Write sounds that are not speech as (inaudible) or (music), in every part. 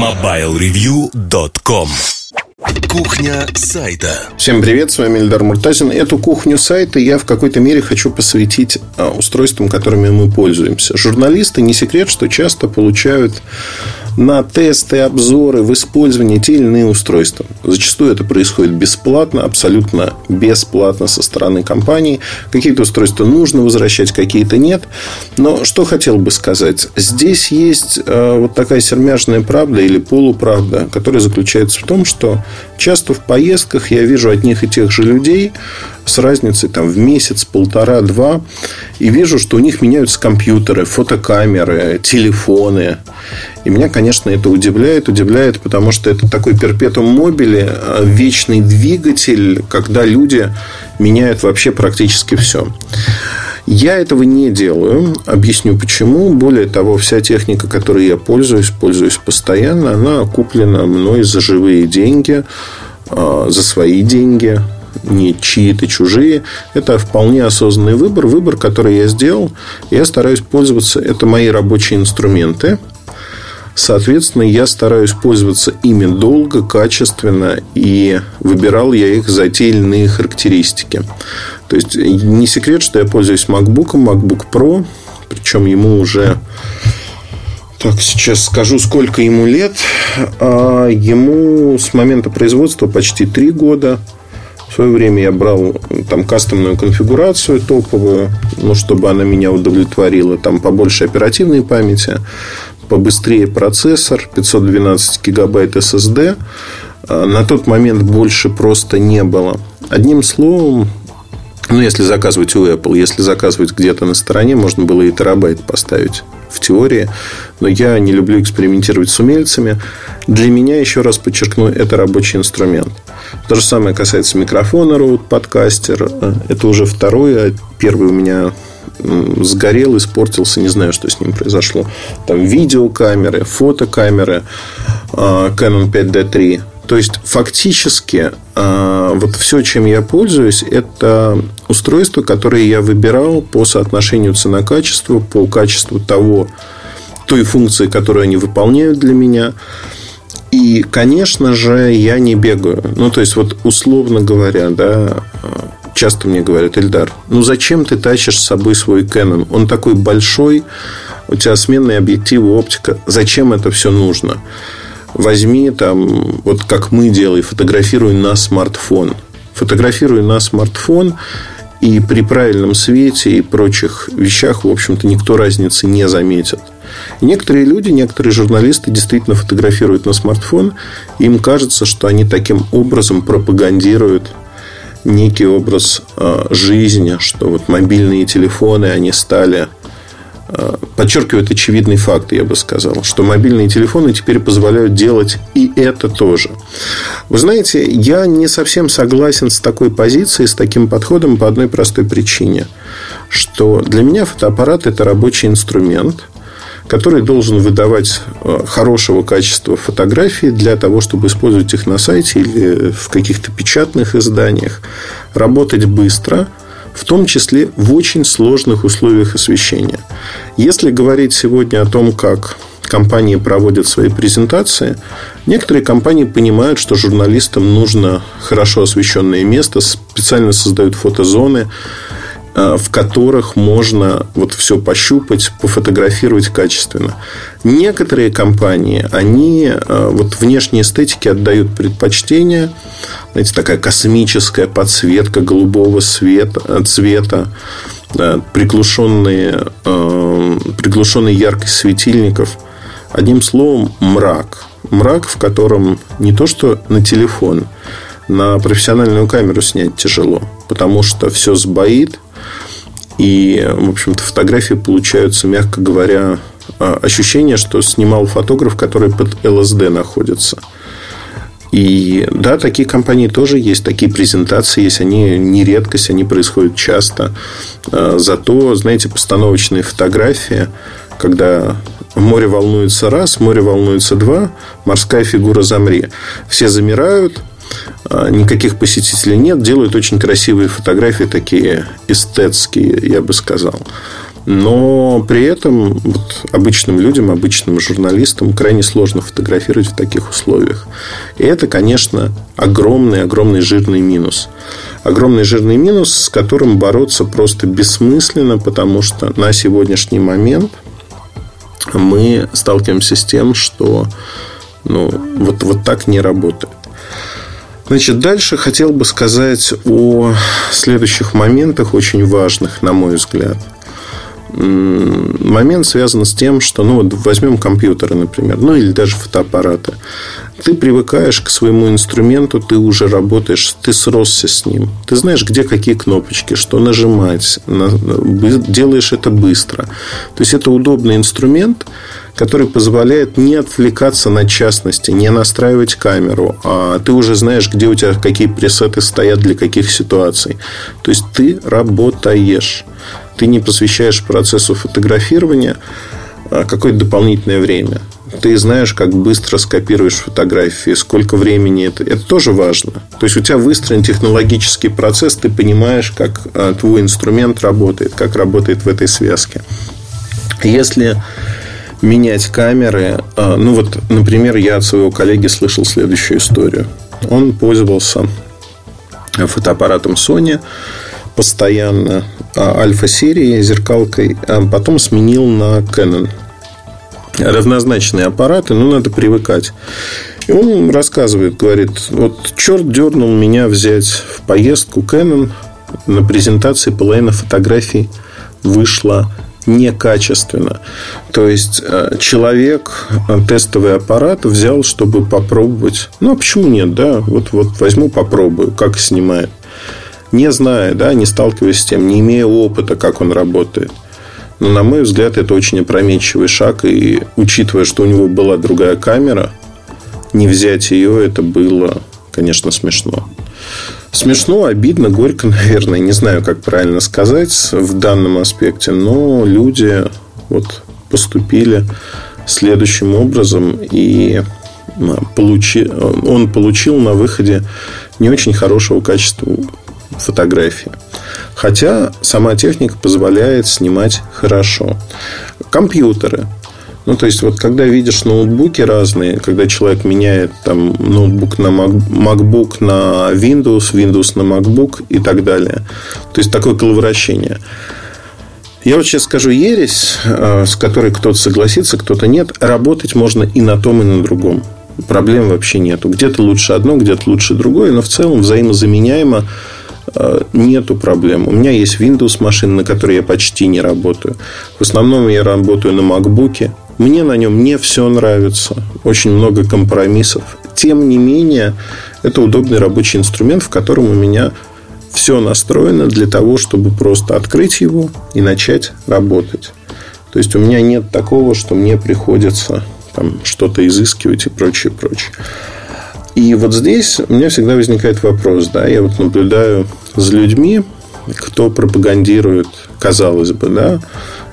MobileReview.com Кухня сайта. Всем привет, с вами Эльдар Муртазин. Эту кухню сайта я в какой-то мере хочу посвятить а, устройствам, которыми мы пользуемся. Журналисты, не секрет, что часто получают на тесты, обзоры в использовании те или иные устройства. Зачастую это происходит бесплатно, абсолютно бесплатно со стороны компании. Какие-то устройства нужно возвращать, какие-то нет. Но что хотел бы сказать. Здесь есть э, вот такая сермяжная правда или полуправда, которая заключается в том, что часто в поездках я вижу одних и тех же людей с разницей там, в месяц, полтора, два. И вижу, что у них меняются компьютеры, фотокамеры, телефоны. И меня, конечно, это удивляет. Удивляет, потому что это такой перпетум мобили, а, вечный двигатель, когда люди меняют вообще практически все. Я этого не делаю. Объясню почему. Более того, вся техника, которой я пользуюсь, пользуюсь постоянно, она куплена мной за живые деньги, а, за свои деньги не чьи-то чужие. Это вполне осознанный выбор. Выбор, который я сделал. Я стараюсь пользоваться. Это мои рабочие инструменты. Соответственно, я стараюсь пользоваться ими долго, качественно, и выбирал я их за те или иные характеристики. То есть, не секрет, что я пользуюсь MacBook, MacBook Pro, причем ему уже так, сейчас скажу, сколько ему лет. А ему с момента производства почти три года. В свое время я брал там кастомную конфигурацию топовую, ну, чтобы она меня удовлетворила. Там побольше оперативной памяти, побыстрее процессор, 512 гигабайт SSD. А, на тот момент больше просто не было. Одним словом, ну, если заказывать у Apple, если заказывать где-то на стороне, можно было и терабайт поставить в теории. Но я не люблю экспериментировать с умельцами. Для меня, еще раз подчеркну, это рабочий инструмент. То же самое касается микрофона Rode Podcaster. Это уже второй, первый у меня сгорел, испортился, не знаю, что с ним произошло. Там видеокамеры, фотокамеры а, Canon 5D3. То есть, фактически, а, вот все, чем я пользуюсь, это устройство, которое я выбирал по соотношению цена-качество, по качеству того, той функции, которую они выполняют для меня. И, конечно же, я не бегаю. Ну, то есть, вот условно говоря, да, часто мне говорят, Эльдар, ну зачем ты тащишь с собой свой Canon? Он такой большой, у тебя сменные объективы, оптика. Зачем это все нужно? Возьми там, вот как мы делаем, фотографируй на смартфон. Фотографируй на смартфон, и при правильном свете и прочих вещах, в общем-то, никто разницы не заметит. И некоторые люди, некоторые журналисты действительно фотографируют на смартфон. Им кажется, что они таким образом пропагандируют некий образ э, жизни, что вот мобильные телефоны, они стали э, подчеркивают очевидный факт, я бы сказал, что мобильные телефоны теперь позволяют делать и это тоже. Вы знаете, я не совсем согласен с такой позицией, с таким подходом по одной простой причине, что для меня фотоаппарат это рабочий инструмент – который должен выдавать э, хорошего качества фотографии для того, чтобы использовать их на сайте или в каких-то печатных изданиях, работать быстро, в том числе в очень сложных условиях освещения. Если говорить сегодня о том, как компании проводят свои презентации, некоторые компании понимают, что журналистам нужно хорошо освещенное место, специально создают фотозоны, в которых можно вот все пощупать, пофотографировать качественно. Некоторые компании, они э, вот внешней эстетике отдают предпочтение. Знаете, такая космическая подсветка голубого света, э, цвета, приглушенные, приглушенный яркость светильников. Одним словом, мрак. Мрак, в котором не то, что на телефон, на профессиональную камеру снять тяжело, потому что все сбоит, и, в общем-то, фотографии получаются, мягко говоря, а, ощущение, что снимал фотограф, который под ЛСД находится. И да, такие компании тоже есть, такие презентации есть, они не редкость, они происходят часто. А, зато, знаете, постановочные фотографии, когда море волнуется раз, море волнуется два, морская фигура замри. Все замирают, никаких посетителей нет, делают очень красивые фотографии, такие эстетские, я бы сказал. Но при этом вот, обычным людям, обычным журналистам крайне сложно фотографировать в таких условиях. И это, конечно, огромный, огромный жирный минус. Огромный жирный минус, с которым бороться просто бессмысленно, потому что на сегодняшний момент мы сталкиваемся с тем, что ну, вот, вот так не работает. Значит, дальше хотел бы сказать о следующих моментах, очень важных, на мой взгляд – момент связан с тем, что, ну, вот возьмем компьютеры, например, ну, или даже фотоаппараты. Ты привыкаешь к своему инструменту, ты уже работаешь, ты сросся с ним. Ты знаешь, где какие кнопочки, что нажимать, делаешь это быстро. То есть, это удобный инструмент, который позволяет не отвлекаться на частности, не настраивать камеру, а ты уже знаешь, где у тебя какие пресеты стоят для каких ситуаций. То есть, ты работаешь ты не посвящаешь процессу фотографирования а, какое-то дополнительное время. Ты знаешь, как быстро скопируешь фотографии, сколько времени это. Это тоже важно. То есть у тебя выстроен технологический процесс, ты понимаешь, как а, твой инструмент работает, как работает в этой связке. Если менять камеры, а, ну вот, например, я от своего коллеги слышал следующую историю. Он пользовался фотоаппаратом Sony постоянно а, альфа-серии зеркалкой, потом сменил на Canon. Равнозначные аппараты, но надо привыкать. И он рассказывает, говорит, вот черт дернул меня взять в поездку Canon на презентации половина фотографий вышла некачественно. То есть э, человек э, тестовый аппарат взял, чтобы попробовать. Ну а почему нет, да? Вот, вот возьму, попробую, как снимает не зная, да, не сталкиваясь с тем, не имея опыта, как он работает. Но, на мой взгляд, это очень опрометчивый шаг. И учитывая, что у него была другая камера, не взять ее, это было, конечно, смешно. Смешно, обидно, горько, (laughs) наверное. Не знаю, как правильно сказать в данном аспекте. Но люди вот поступили следующим образом. И получи, он получил на выходе не очень хорошего качества фотографии. Хотя сама техника позволяет снимать хорошо. Компьютеры. Ну, то есть, вот когда видишь ноутбуки разные, когда человек меняет там ноутбук на MacBook на Windows, Windows на MacBook и так далее. То есть, такое коловращение. Я вот сейчас скажу ересь, э, с которой кто-то согласится, кто-то нет. Работать можно и на том, и на другом. Проблем вообще нету. Где-то лучше одно, где-то лучше другое, но в целом взаимозаменяемо нету проблем. У меня есть Windows машина, на которой я почти не работаю. В основном я работаю на MacBook. Мне на нем не все нравится. Очень много компромиссов. Тем не менее, это удобный рабочий инструмент, в котором у меня все настроено для того, чтобы просто открыть его и начать работать. То есть у меня нет такого, что мне приходится там что-то изыскивать и прочее, прочее. И вот здесь у меня всегда возникает вопрос, да, я вот наблюдаю за людьми, кто пропагандирует, казалось бы, да,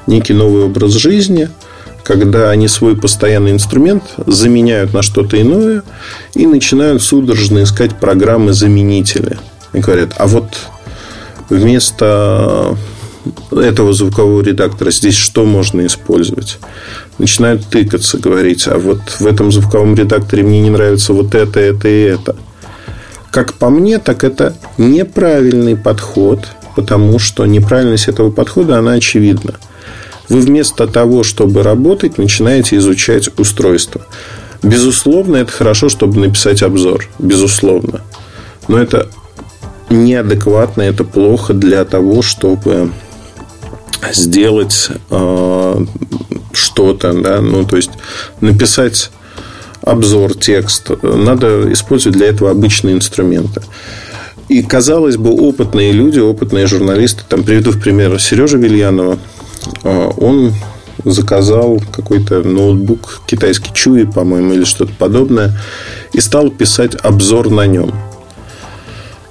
некий новый образ жизни, когда они свой постоянный инструмент заменяют на что-то иное и начинают судорожно искать программы-заменители. И говорят, а вот вместо этого звукового редактора здесь что можно использовать? Начинают тыкаться, говорить, а вот в этом звуковом редакторе мне не нравится вот это, это и это. Как по мне, так это неправильный подход, потому что неправильность этого подхода, она очевидна. Вы вместо того, чтобы работать, начинаете изучать устройство. Безусловно, это хорошо, чтобы написать обзор. Безусловно. Но это неадекватно, это плохо для того, чтобы сделать э, что-то, да, ну, то есть написать обзор, текст. Надо использовать для этого обычные инструменты. И, казалось бы, опытные люди, опытные журналисты, там приведу в пример Сережа Вильянова, э, он заказал какой-то ноутбук китайский Чуи, по-моему, или что-то подобное, и стал писать обзор на нем.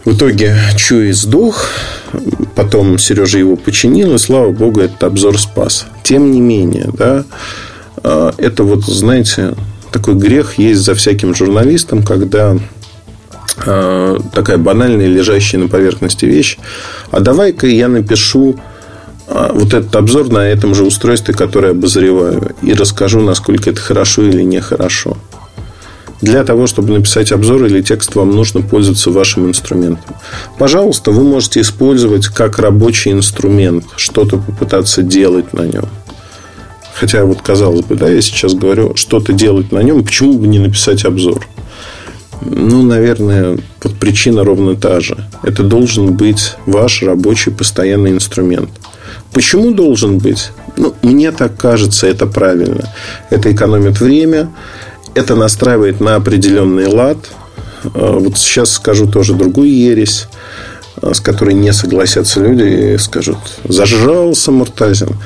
В итоге Чуи сдох, потом Сережа его починил, и слава богу, этот обзор спас. Тем не менее, да, а, это вот, знаете, такой грех есть за всяким журналистом, когда а, такая банальная, лежащая на поверхности вещь. А давай-ка я напишу а, вот этот обзор на этом же устройстве, которое обозреваю, и расскажу, насколько это хорошо или нехорошо. Для того, чтобы написать обзор или текст, вам нужно пользоваться вашим инструментом. Пожалуйста, вы можете использовать как рабочий инструмент, что-то попытаться делать на нем. Хотя, вот казалось бы, да, я сейчас говорю, что-то делать на нем, почему бы не написать обзор? Ну, наверное, вот причина ровно та же. Это должен быть ваш рабочий постоянный инструмент. Почему должен быть? Ну, мне так кажется, это правильно. Это экономит время, это настраивает на определенный лад. А, вот сейчас скажу тоже другую ересь, а, с которой не согласятся люди и скажут, зажрался Муртазин.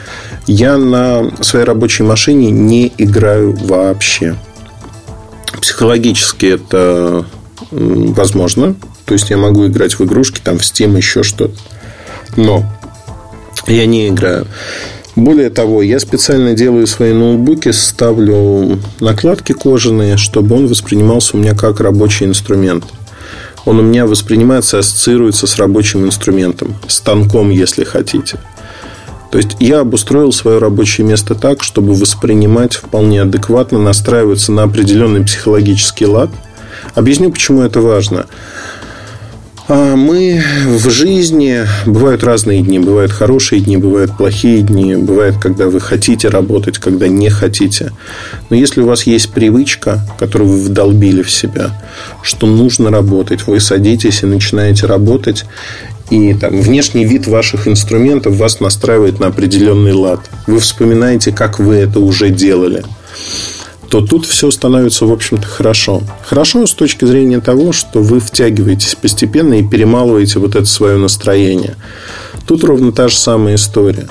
Я на своей рабочей машине не играю вообще. Психологически это возможно. То есть я могу играть в игрушки, там в Steam, еще что-то. Но я не играю. Более того, я специально делаю свои ноутбуки, ставлю накладки кожаные, чтобы он воспринимался у меня как рабочий инструмент. Он у меня воспринимается, ассоциируется с рабочим инструментом, станком, если хотите. То есть я обустроил свое рабочее место так, чтобы воспринимать вполне адекватно, настраиваться на определенный психологический лад. Объясню, почему это важно. А мы в жизни бывают разные дни. Бывают хорошие дни, бывают плохие дни. Бывает, когда вы хотите работать, когда не хотите. Но если у вас есть привычка, которую вы вдолбили в себя, что нужно работать, вы садитесь и начинаете работать, и там, внешний вид ваших инструментов вас настраивает на определенный лад. Вы вспоминаете, как вы это уже делали то тут все становится, в общем-то, хорошо. Хорошо с точки зрения того, что вы втягиваетесь постепенно и перемалываете вот это свое настроение. Тут ровно та же самая история.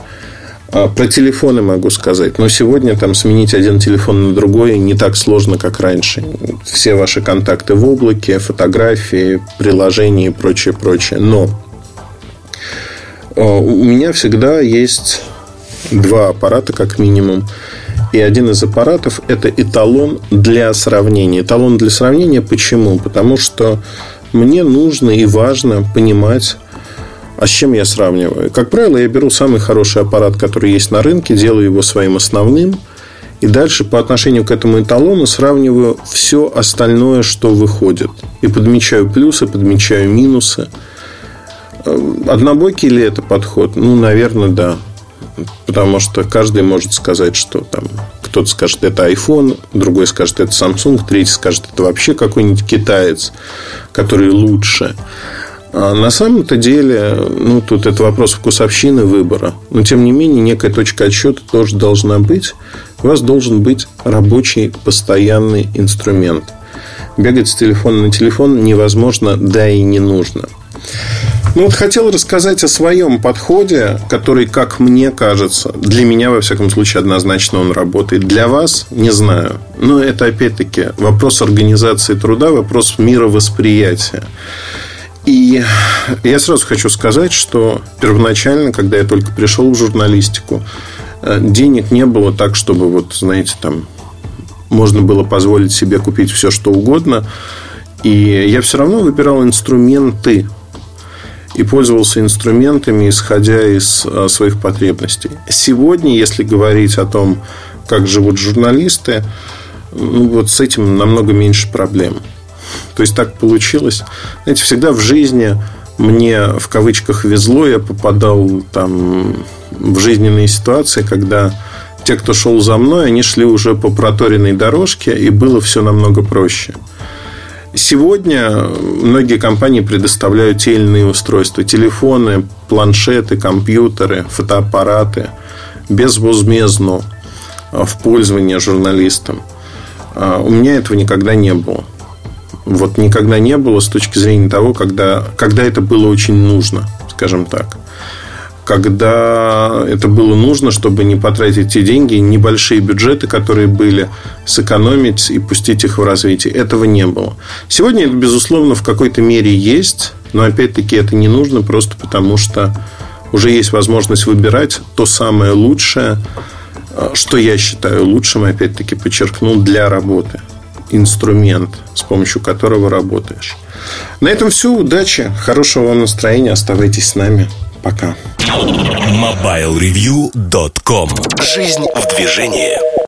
А, про телефоны могу сказать. Но сегодня там сменить один телефон на другой не так сложно, как раньше. Все ваши контакты в облаке, фотографии, приложения и прочее, прочее. Но а, у меня всегда есть два аппарата, как минимум. И один из аппаратов – это эталон для сравнения. Эталон для сравнения почему? Потому что мне нужно и важно понимать, а с чем я сравниваю. Как правило, я беру самый хороший аппарат, который есть на рынке, делаю его своим основным, и дальше по отношению к этому эталону сравниваю все остальное, что выходит. И подмечаю плюсы, подмечаю минусы. Однобокий ли это подход? Ну, наверное, да. Потому что каждый может сказать, что там кто-то скажет, это iPhone, другой скажет, это Samsung, третий скажет, это вообще какой-нибудь китаец, который лучше. А на самом-то деле, ну, тут это вопрос вкусовщины выбора. Но, тем не менее, некая точка отсчета тоже должна быть. У вас должен быть рабочий постоянный инструмент. Бегать с телефона на телефон невозможно, да и не нужно. Ну вот хотел рассказать о своем подходе, который, как мне кажется, для меня, во всяком случае, однозначно он работает. Для вас, не знаю. Но это, опять-таки, вопрос организации труда, вопрос мировосприятия. И я сразу хочу сказать, что первоначально, когда я только пришел в журналистику, э, денег не было так, чтобы, вот, знаете, там можно было позволить себе купить все, что угодно. И я все равно выбирал инструменты, и пользовался инструментами, исходя из а, своих потребностей. Сегодня, если говорить о том, как живут журналисты, ну, вот с этим намного меньше проблем. То есть так получилось. Знаете, всегда в жизни мне в кавычках везло, я попадал там в жизненные ситуации, когда те, кто шел за мной, они шли уже по проторенной дорожке, и было все намного проще. Сегодня многие компании предоставляют те или иные устройства. Телефоны, планшеты, компьютеры, фотоаппараты безвозмездно в пользование журналистам. А, у меня этого никогда не было. Вот никогда не было с точки зрения того, когда, когда это было очень нужно, скажем так когда это было нужно, чтобы не потратить те деньги, небольшие бюджеты, которые были, сэкономить и пустить их в развитие. Этого не было. Сегодня это, безусловно, в какой-то мере есть, но опять-таки это не нужно просто потому, что уже есть возможность выбирать то самое лучшее, э, что я считаю лучшим, опять-таки подчеркну, для работы. Инструмент, с помощью которого работаешь. На этом все. Удачи, хорошего вам настроения. Оставайтесь с нами. Пока. MobileReview.com Жизнь в движении